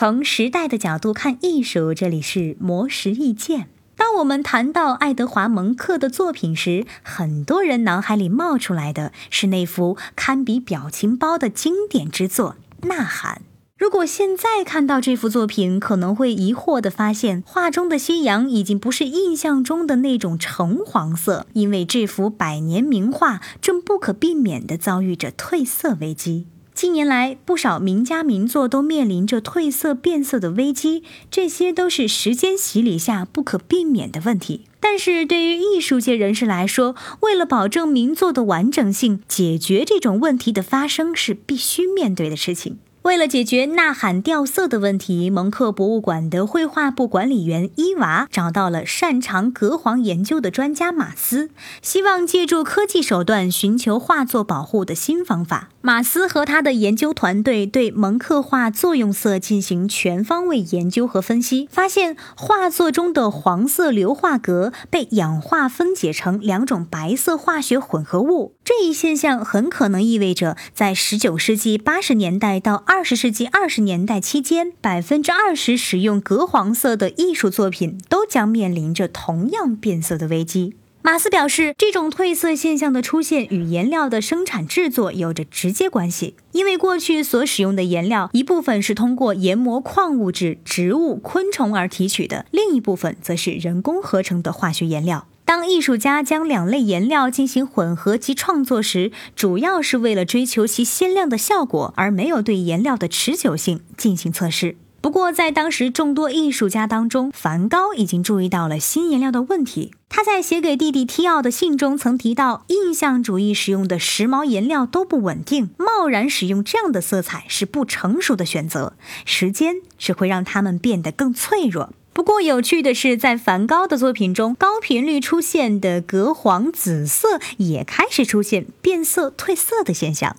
从时代的角度看艺术，这里是魔石意见。当我们谈到爱德华·蒙克的作品时，很多人脑海里冒出来的是那幅堪比表情包的经典之作《呐喊》。如果现在看到这幅作品，可能会疑惑地发现，画中的夕阳已经不是印象中的那种橙黄色，因为这幅百年名画正不可避免地遭遇着褪色危机。近年来，不少名家名作都面临着褪色变色的危机，这些都是时间洗礼下不可避免的问题。但是对于艺术界人士来说，为了保证名作的完整性，解决这种问题的发生是必须面对的事情。为了解决呐喊掉色的问题，蒙克博物馆的绘画部管理员伊娃找到了擅长隔黄研究的专家马斯，希望借助科技手段寻求画作保护的新方法。马斯和他的研究团队对蒙克画作用色进行全方位研究和分析，发现画作中的黄色硫化镉被氧化分解成两种白色化学混合物。这一现象很可能意味着，在19世纪80年代到二十世纪二十年代期间，百分之二十使用镉黄色的艺术作品都将面临着同样变色的危机。马斯表示，这种褪色现象的出现与颜料的生产制作有着直接关系，因为过去所使用的颜料一部分是通过研磨矿物质、植物、昆虫而提取的，另一部分则是人工合成的化学颜料。当艺术家将两类颜料进行混合及创作时，主要是为了追求其鲜亮的效果，而没有对颜料的持久性进行测试。不过，在当时众多艺术家当中，梵高已经注意到了新颜料的问题。他在写给弟弟提奥的信中曾提到，印象主义使用的时髦颜料都不稳定，贸然使用这样的色彩是不成熟的选择，时间只会让它们变得更脆弱。不过有趣的是，在梵高的作品中，高频率出现的镉黄紫色也开始出现变色、褪色的现象。